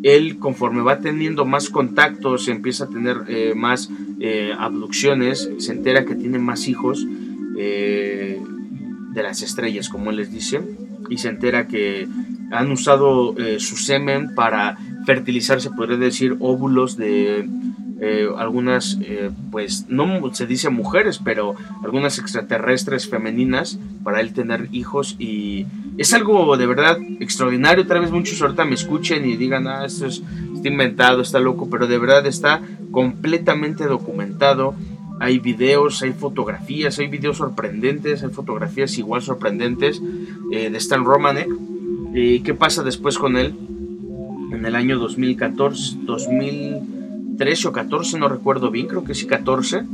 él, conforme va teniendo más contactos, empieza a tener más abducciones, se entera que tiene más hijos de las estrellas, como él les dice, y se entera que han usado su semen para fertilizar, se podría decir, óvulos de eh, algunas, eh, pues no se dice mujeres, pero algunas extraterrestres femeninas para él tener hijos y es algo de verdad extraordinario. Tal vez muchos ahorita me escuchen y digan, ah, esto es, está inventado, está loco, pero de verdad está completamente documentado. Hay videos, hay fotografías, hay videos sorprendentes, hay fotografías igual sorprendentes eh, de Stan Romanek. ¿Y qué pasa después con él? En el año 2014, 2000 13 o 14, no recuerdo bien, creo que sí 14,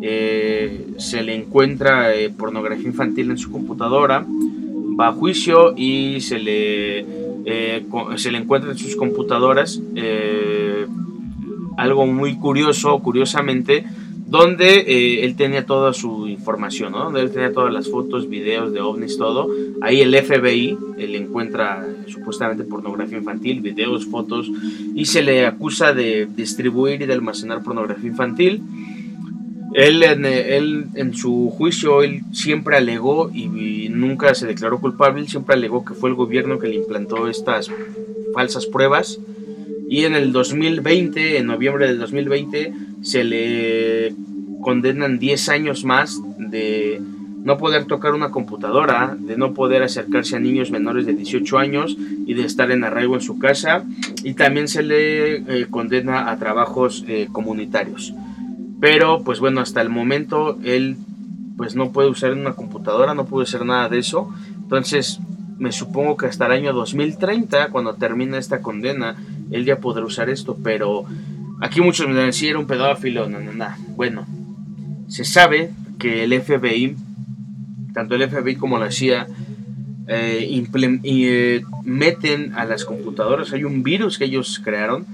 eh, se le encuentra eh, pornografía infantil en su computadora, va a juicio y se le, eh, se le encuentra en sus computadoras algo muy curioso, curiosamente, donde eh, él tenía toda su información, ¿no? donde él tenía todas las fotos, videos de ovnis, todo. Ahí el FBI él encuentra supuestamente pornografía infantil, videos, fotos, y se le acusa de distribuir y de almacenar pornografía infantil. Él en, él, en su juicio, él siempre alegó y, nunca se declaró culpable, siempre alegó que fue el gobierno que le implantó estas falsas pruebas. Y en el 2020, en noviembre del 2020, se le condenan 10 años más de no poder tocar una computadora, de no poder acercarse a niños menores de 18 años y de estar en arraigo en su casa. Y también se le eh, condena a trabajos eh, comunitarios. Pero pues bueno, hasta el momento él pues no puede usar una computadora, no puede hacer nada de eso. Entonces me supongo que hasta el año 2030, cuando termine esta condena, él ya podrá usar esto. Pero Aquí muchos me dicen, si era un pedófilo, no, no, no. Bueno, se sabe que el FBI, tanto el FBI como la CIA, eh, eh, meten a las computadoras, hay un virus que ellos crearon,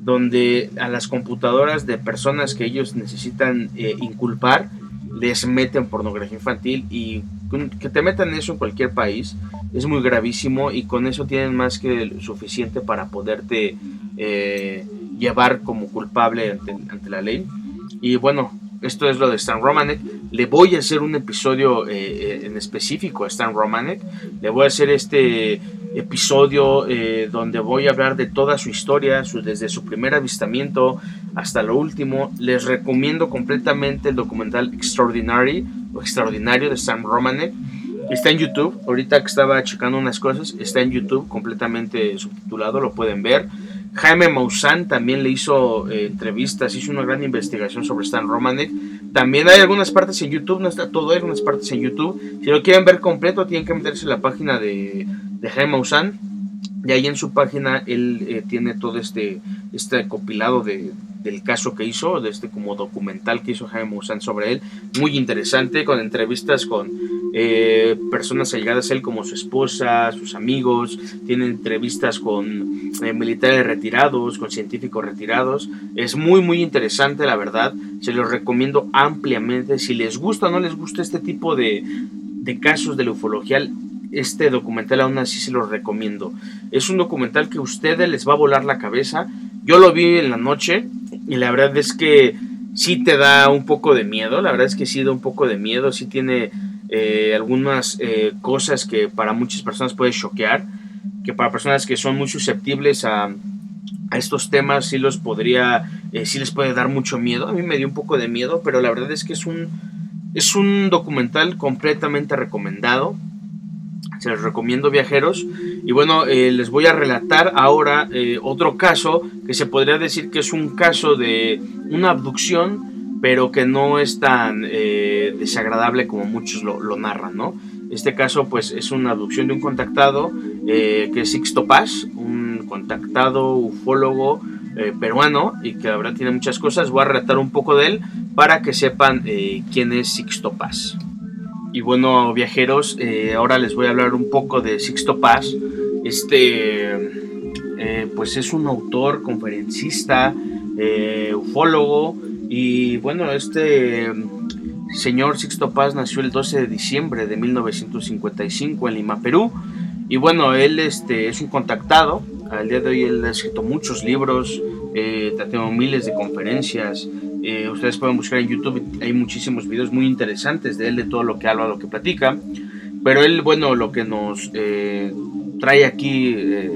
donde a las computadoras de personas que ellos necesitan eh, inculpar, les meten pornografía infantil y que te metan eso en cualquier país es muy gravísimo y con eso tienen más que suficiente para poderte llevar como culpable ante, la ley. Y bueno, esto es lo de Stan Romanek. Le voy a hacer un episodio eh, eh, en específico a Stan Romanek. Le voy a hacer este episodio eh, donde voy a hablar de toda su historia, desde su primer avistamiento hasta lo último. Les recomiendo completamente el documental Extraordinary o Extraordinario de Stan Romanek. Está en YouTube. Ahorita que estaba checando unas cosas, está en YouTube completamente subtitulado, lo pueden ver. Jaime Maussan también le hizo eh, entrevistas, hizo una gran investigación sobre Stan Romanek. También hay algunas partes en YouTube, no está todo, hay algunas partes en YouTube. Si lo quieren ver completo, tienen que meterse en la página de, Jaime Maussan. Y ahí en su página él eh, tiene todo este, este compilado de, del caso que hizo, de este como documental que hizo Jaime Maussan sobre él, muy interesante, con entrevistas con eh, personas allegadas a él como su esposa, sus amigos, tiene entrevistas con eh, militares retirados, con científicos retirados, es muy muy interesante la verdad, se los recomiendo ampliamente, si les gusta o no les gusta este tipo de, de casos de la ufología, este documental aún así se los recomiendo. Es un documental que a ustedes les va a volar la cabeza. Yo lo vi en la noche y la verdad es que sí te da un poco de miedo. La verdad es que sí da un poco de miedo. Sí tiene eh, algunas eh, cosas que para muchas personas puede choquear. Que para personas que son muy susceptibles a, estos temas sí los podría, eh, sí les puede dar mucho miedo. A mí me dio un poco de miedo, pero la verdad es que es un, es un documental completamente recomendado se los recomiendo viajeros. Y bueno, eh, les voy a relatar ahora eh, otro caso que se podría decir que es un caso de una abducción, pero que no es tan eh, desagradable como muchos lo, narran, ¿no? Este caso pues es una abducción de un contactado que es Sixto Paz, un contactado ufólogo peruano y que la verdad tiene muchas cosas. Voy a relatar un poco de él para que sepan quién es Sixto Paz. Y bueno, viajeros, eh, ahora les voy a hablar un poco de Sixto Paz. Este, eh, pues es un autor, conferencista, eh, ufólogo. Y bueno, este señor Sixto Paz nació el 12 de diciembre de 1955 en Lima, Perú. Y bueno, él este, es un contactado. Al día de hoy él ha escrito muchos libros, eh, tengo miles de conferencias. Eh, ustedes pueden buscar en YouTube, hay muchísimos videos muy interesantes de él, de todo lo que habla, lo que platica. Pero él, bueno, lo que nos eh, trae aquí eh,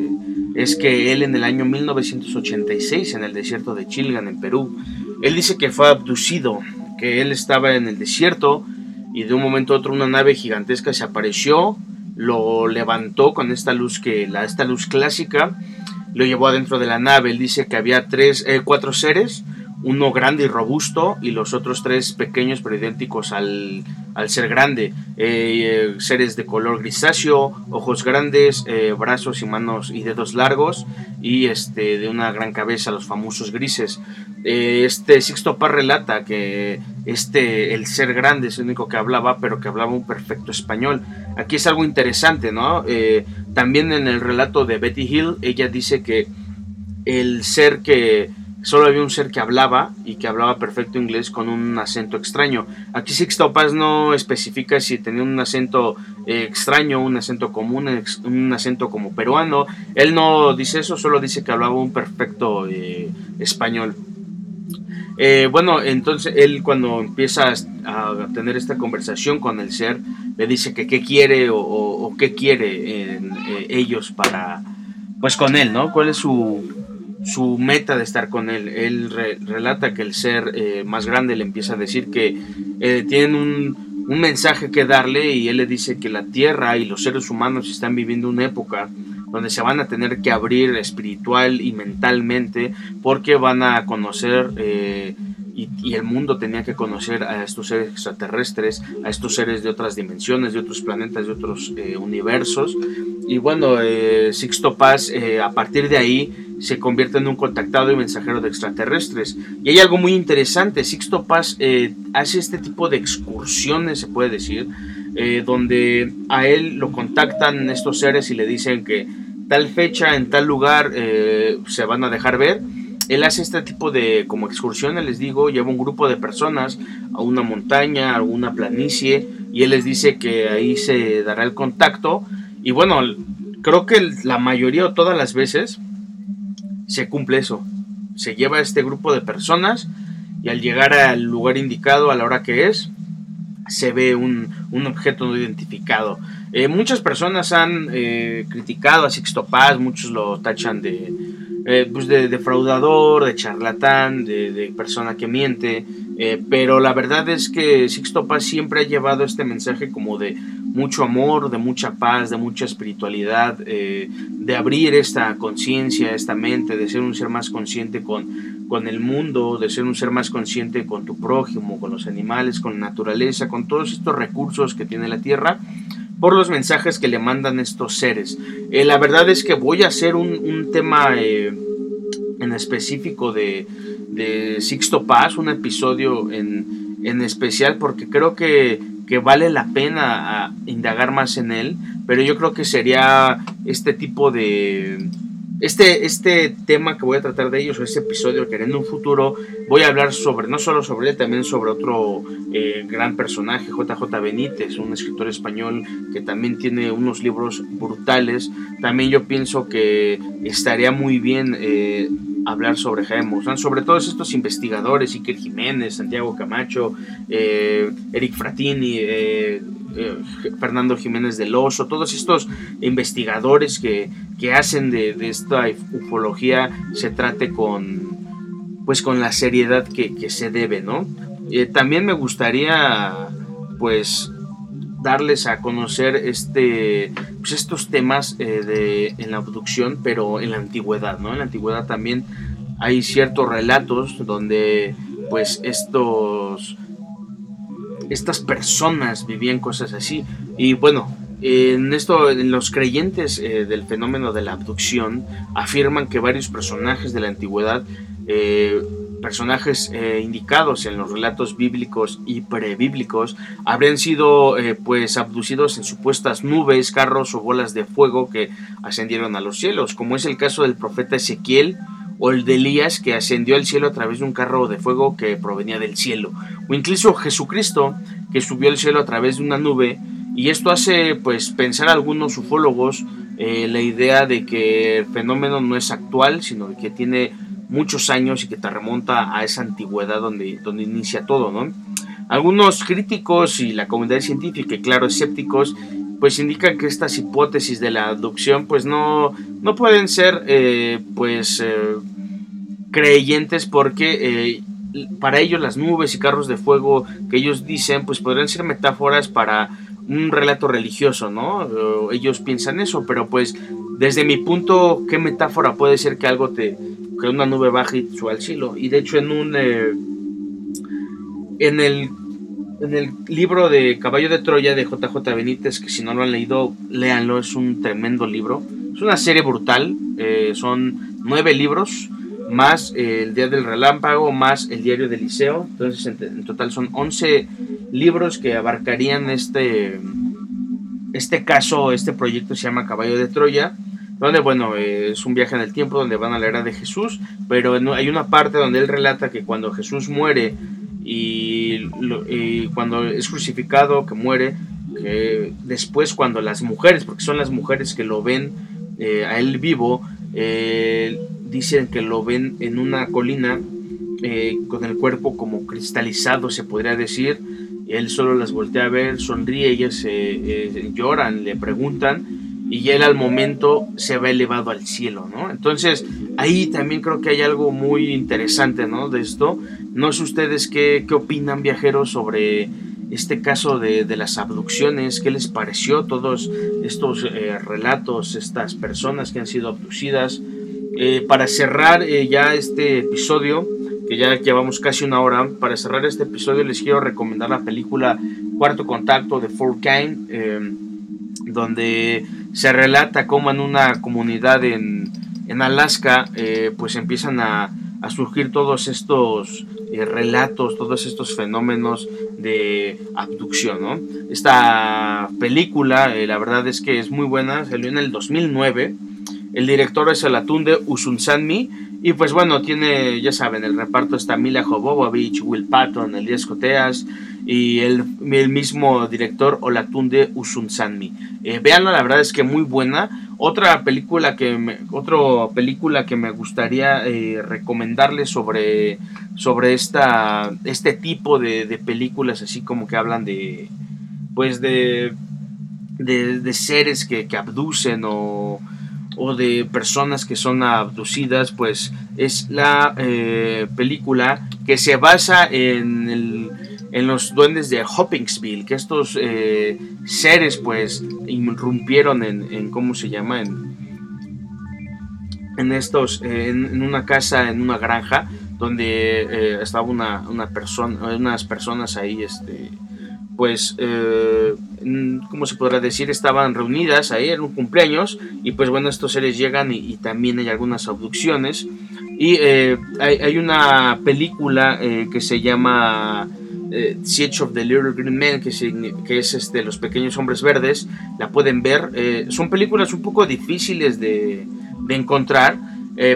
es que él en el año 1986, en el desierto de Chilgan, en Perú, él dice que fue abducido, que él estaba en el desierto y de un momento a otro una nave gigantesca se apareció, lo levantó con esta luz que la esta luz clásica lo llevó adentro de la nave. Él dice que había tres, cuatro seres, uno grande y robusto y los otros tres pequeños pero idénticos al, ser grande. Eh, seres de color grisáceo, ojos grandes, eh, brazos y manos y dedos largos y este, de una gran cabeza, los famosos grises. este Sixto Paz relata que este, el ser grande es el único que hablaba, pero que hablaba un perfecto español. Aquí es algo interesante, ¿no? También en el relato de Betty Hill, ella dice que el ser que solo había un ser que hablaba y que hablaba perfecto inglés con un acento extraño. Aquí Sixto Paz no especifica si tenía un acento eh, extraño, un acento común, un acento como peruano. Él no dice eso, solo dice que hablaba un perfecto eh, español. Eh, bueno, entonces él cuando empieza a tener esta conversación con el ser, le dice que qué quiere o, qué quiere ellos para, pues con él, ¿no? ¿Cuál es su, su meta de estar con él? Él relata que el ser eh, más grande le empieza a decir que tienen un, un mensaje que darle y él le dice que la Tierra y los seres humanos están viviendo una época donde se van a tener que abrir espiritual y mentalmente porque van a conocer eh, y, el mundo tenía que conocer a estos seres extraterrestres, a estos seres de otras dimensiones, de otros planetas, de otros eh, universos. Y bueno, eh, Sixto Paz a partir de ahí se convierte en un contactado y mensajero de extraterrestres. Y hay algo muy interesante, Sixto Paz hace este tipo de excursiones, se puede decir, donde a él lo contactan estos seres y le dicen que tal fecha, en tal lugar, eh, se van a dejar ver. Él hace este tipo de como excursiones, les digo, lleva un grupo de personas a una montaña, a una planicie, y él les dice que ahí se dará el contacto. Y bueno, creo que la mayoría o todas las veces se cumple eso. Se lleva este grupo de personas y al llegar al lugar indicado, a la hora que es, se ve un, objeto no identificado. Eh, muchas personas han eh, criticado a Sixto Paz, muchos lo tachan de, eh, pues de defraudador, de charlatán, de, persona que miente, pero la verdad es que Sixto Paz siempre ha llevado este mensaje como de mucho amor, de mucha paz, de mucha espiritualidad, de abrir esta conciencia, esta mente, de ser un ser más consciente con con el mundo, de ser un ser más consciente con tu prójimo, con los animales, con la naturaleza, con todos estos recursos que tiene la Tierra. por los mensajes que le mandan estos seres. Eh, la verdad es que voy a hacer un, tema eh, en específico de, de, Sixto Paz, un episodio en, en especial, porque creo que, que vale la pena indagar más en él, pero yo creo que sería este tipo de este, este tema que voy a tratar de ellos, o este episodio que en un futuro voy a hablar sobre, no solo sobre él, también sobre otro eh, gran personaje, JJ Benítez, un escritor español que también tiene unos libros brutales. También yo pienso que estaría muy bien eh, hablar sobre Jaime sobre todos estos investigadores, Iker Jiménez, Santiago Camacho, eh, Eric Fratini, eh, Fernando Jiménez del Oso, todos estos investigadores que, hacen de, esta ufología se trate con pues con la seriedad que, se debe, ¿no? Eh, también me gustaría pues darles a conocer este pues estos temas eh, de, en la abducción, pero en la antigüedad, ¿no? En la antigüedad también hay ciertos relatos donde pues estos estas personas vivían cosas así. Y bueno, en esto, en los creyentes eh, del fenómeno de la abducción afirman que varios personajes de la antigüedad, eh, personajes eh, indicados en los relatos bíblicos y prebíblicos, habrían sido pues abducidos en supuestas nubes, carros o bolas de fuego que ascendieron a los cielos, como es el caso del profeta Ezequiel o el de Elías que ascendió al cielo a través de un carro de fuego que provenía del cielo, o incluso Jesucristo que subió al cielo a través de una nube, y esto hace pues pensar a algunos ufólogos eh, la idea de que el fenómeno no es actual, sino que tiene muchos años y que te remonta a esa antigüedad donde, donde inicia todo, ¿no? Algunos críticos y la comunidad científica, y claro, escépticos, pues indican que estas hipótesis de la abducción pues no, no pueden ser eh, pues eh, creyentes porque eh, para ellos las nubes y carros de fuego que ellos dicen pues podrían ser metáforas para un relato religioso, ¿no? ellos piensan eso, pero pues desde mi punto, ¿qué metáfora puede ser que algo te, que una nube baje y sube al cielo? Y de hecho en un, en el en el libro de Caballo de Troya de JJ Benítez, que si no lo han leído, léanlo, es un tremendo libro. Es una serie brutal, eh, son nueve libros, más El Día del Relámpago, más El Diario del Liceo. Entonces, en, total son once libros que abarcarían este, este caso, este proyecto se llama Caballo de Troya donde bueno, es un viaje en el tiempo donde van a la era de Jesús, pero hay una parte donde él relata que cuando Jesús muere y, cuando es crucificado, que muere, que después cuando las mujeres, porque son las mujeres que lo ven eh, a él vivo, eh, dicen que lo ven en una colina eh, con el cuerpo como cristalizado, se podría decir. Él solo las voltea a ver, sonríe, ellas lloran, le preguntan y él al momento se va elevado al cielo, ¿no? Entonces ahí también creo que hay algo muy interesante, ¿no? De esto. No sé ustedes qué, qué opinan viajeros sobre este caso de, de, las abducciones, qué les pareció todos estos eh, relatos, estas personas que han sido abducidas. Eh, para cerrar eh, ya este episodio, que ya llevamos casi una hora, para cerrar este episodio les quiero recomendar la película Cuarto Contacto de Fort Kane, donde se relata cómo en una comunidad en, Alaska eh, pues empiezan a, surgir todos estos eh, relatos, todos estos fenómenos de abducción. Esta película, eh, la verdad es que es muy buena, salió en el 2009. El director es Alatunde Usunsanmi. Y pues bueno, tiene, ya saben, el reparto está Mila Jovovich, Will Patton, Elías Coteas, y el, mismo director Olatunde Usunsanmi. Eh, veanla, la verdad es que muy buena. Otra película que me, otra película que me gustaría eh, recomendarles sobre, sobre esta, este tipo de, películas, así como que hablan de, pues de, de, seres que, abducen o, o de personas que son abducidas, pues es la eh, película que se basa en el en los duendes de Hoppingsville, que estos eh, seres pues irrumpieron en, ¿cómo se llama? En, en estos, en, una casa, en una granja, donde eh, estaba una, una persona, unas personas ahí, este, pues, eh, ¿cómo se podrá decir? Estaban reunidas ahí en un cumpleaños y pues bueno, estos seres llegan y, también hay algunas abducciones. Y eh, hay, una película eh, que se llama eh, Siege of the Little Green Men, que, es este, Los Pequeños Hombres Verdes, la pueden ver. son películas un poco difíciles de, encontrar,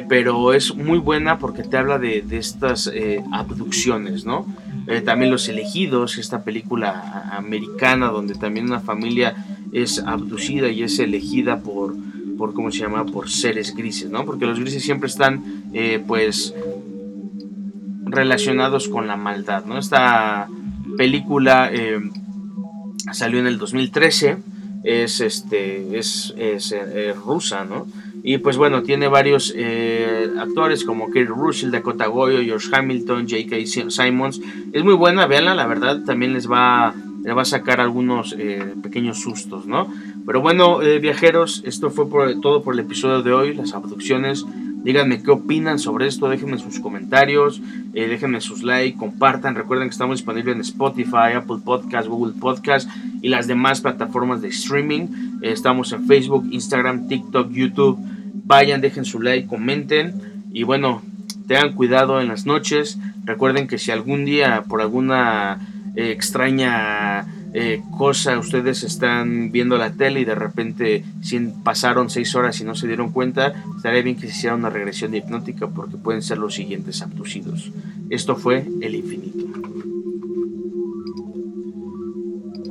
pero es muy buena porque te habla de, de estas abducciones, ¿no? Eh, también Los Elegidos, esta película americana donde también una familia es abducida y es elegida por, por ¿cómo se llama? Por seres grises, ¿no? Porque los grises siempre están, eh, pues, relacionados con la maldad, ¿no? Esta película eh, salió en el 2013, es, este, es, es rusa, ¿no? Y pues bueno, tiene varios eh, actores como Kate Russell, Dakota Goyo, George Hamilton, J.K. Simons. Es muy buena, véanla, la verdad también les va, les va a sacar algunos eh, pequeños sustos, ¿no? Pero bueno, eh, viajeros, esto fue todo por el episodio de hoy, las abducciones. Díganme qué opinan sobre esto, déjenme sus comentarios, déjenme sus likes, compartan. Recuerden que estamos disponibles en Spotify, Apple Podcast, Google Podcast y las demás plataformas de streaming. estamos en Facebook, Instagram, TikTok, YouTube. Vayan, dejen su like, comenten y bueno, tengan cuidado en las noches. Recuerden que si algún día por alguna eh, extraña eh, cosa ustedes están viendo la tele y de repente si pasaron seis horas y no se dieron cuenta, estaría bien que se hiciera una regresión hipnótica porque pueden ser los siguientes abducidos. Esto fue El Infinito.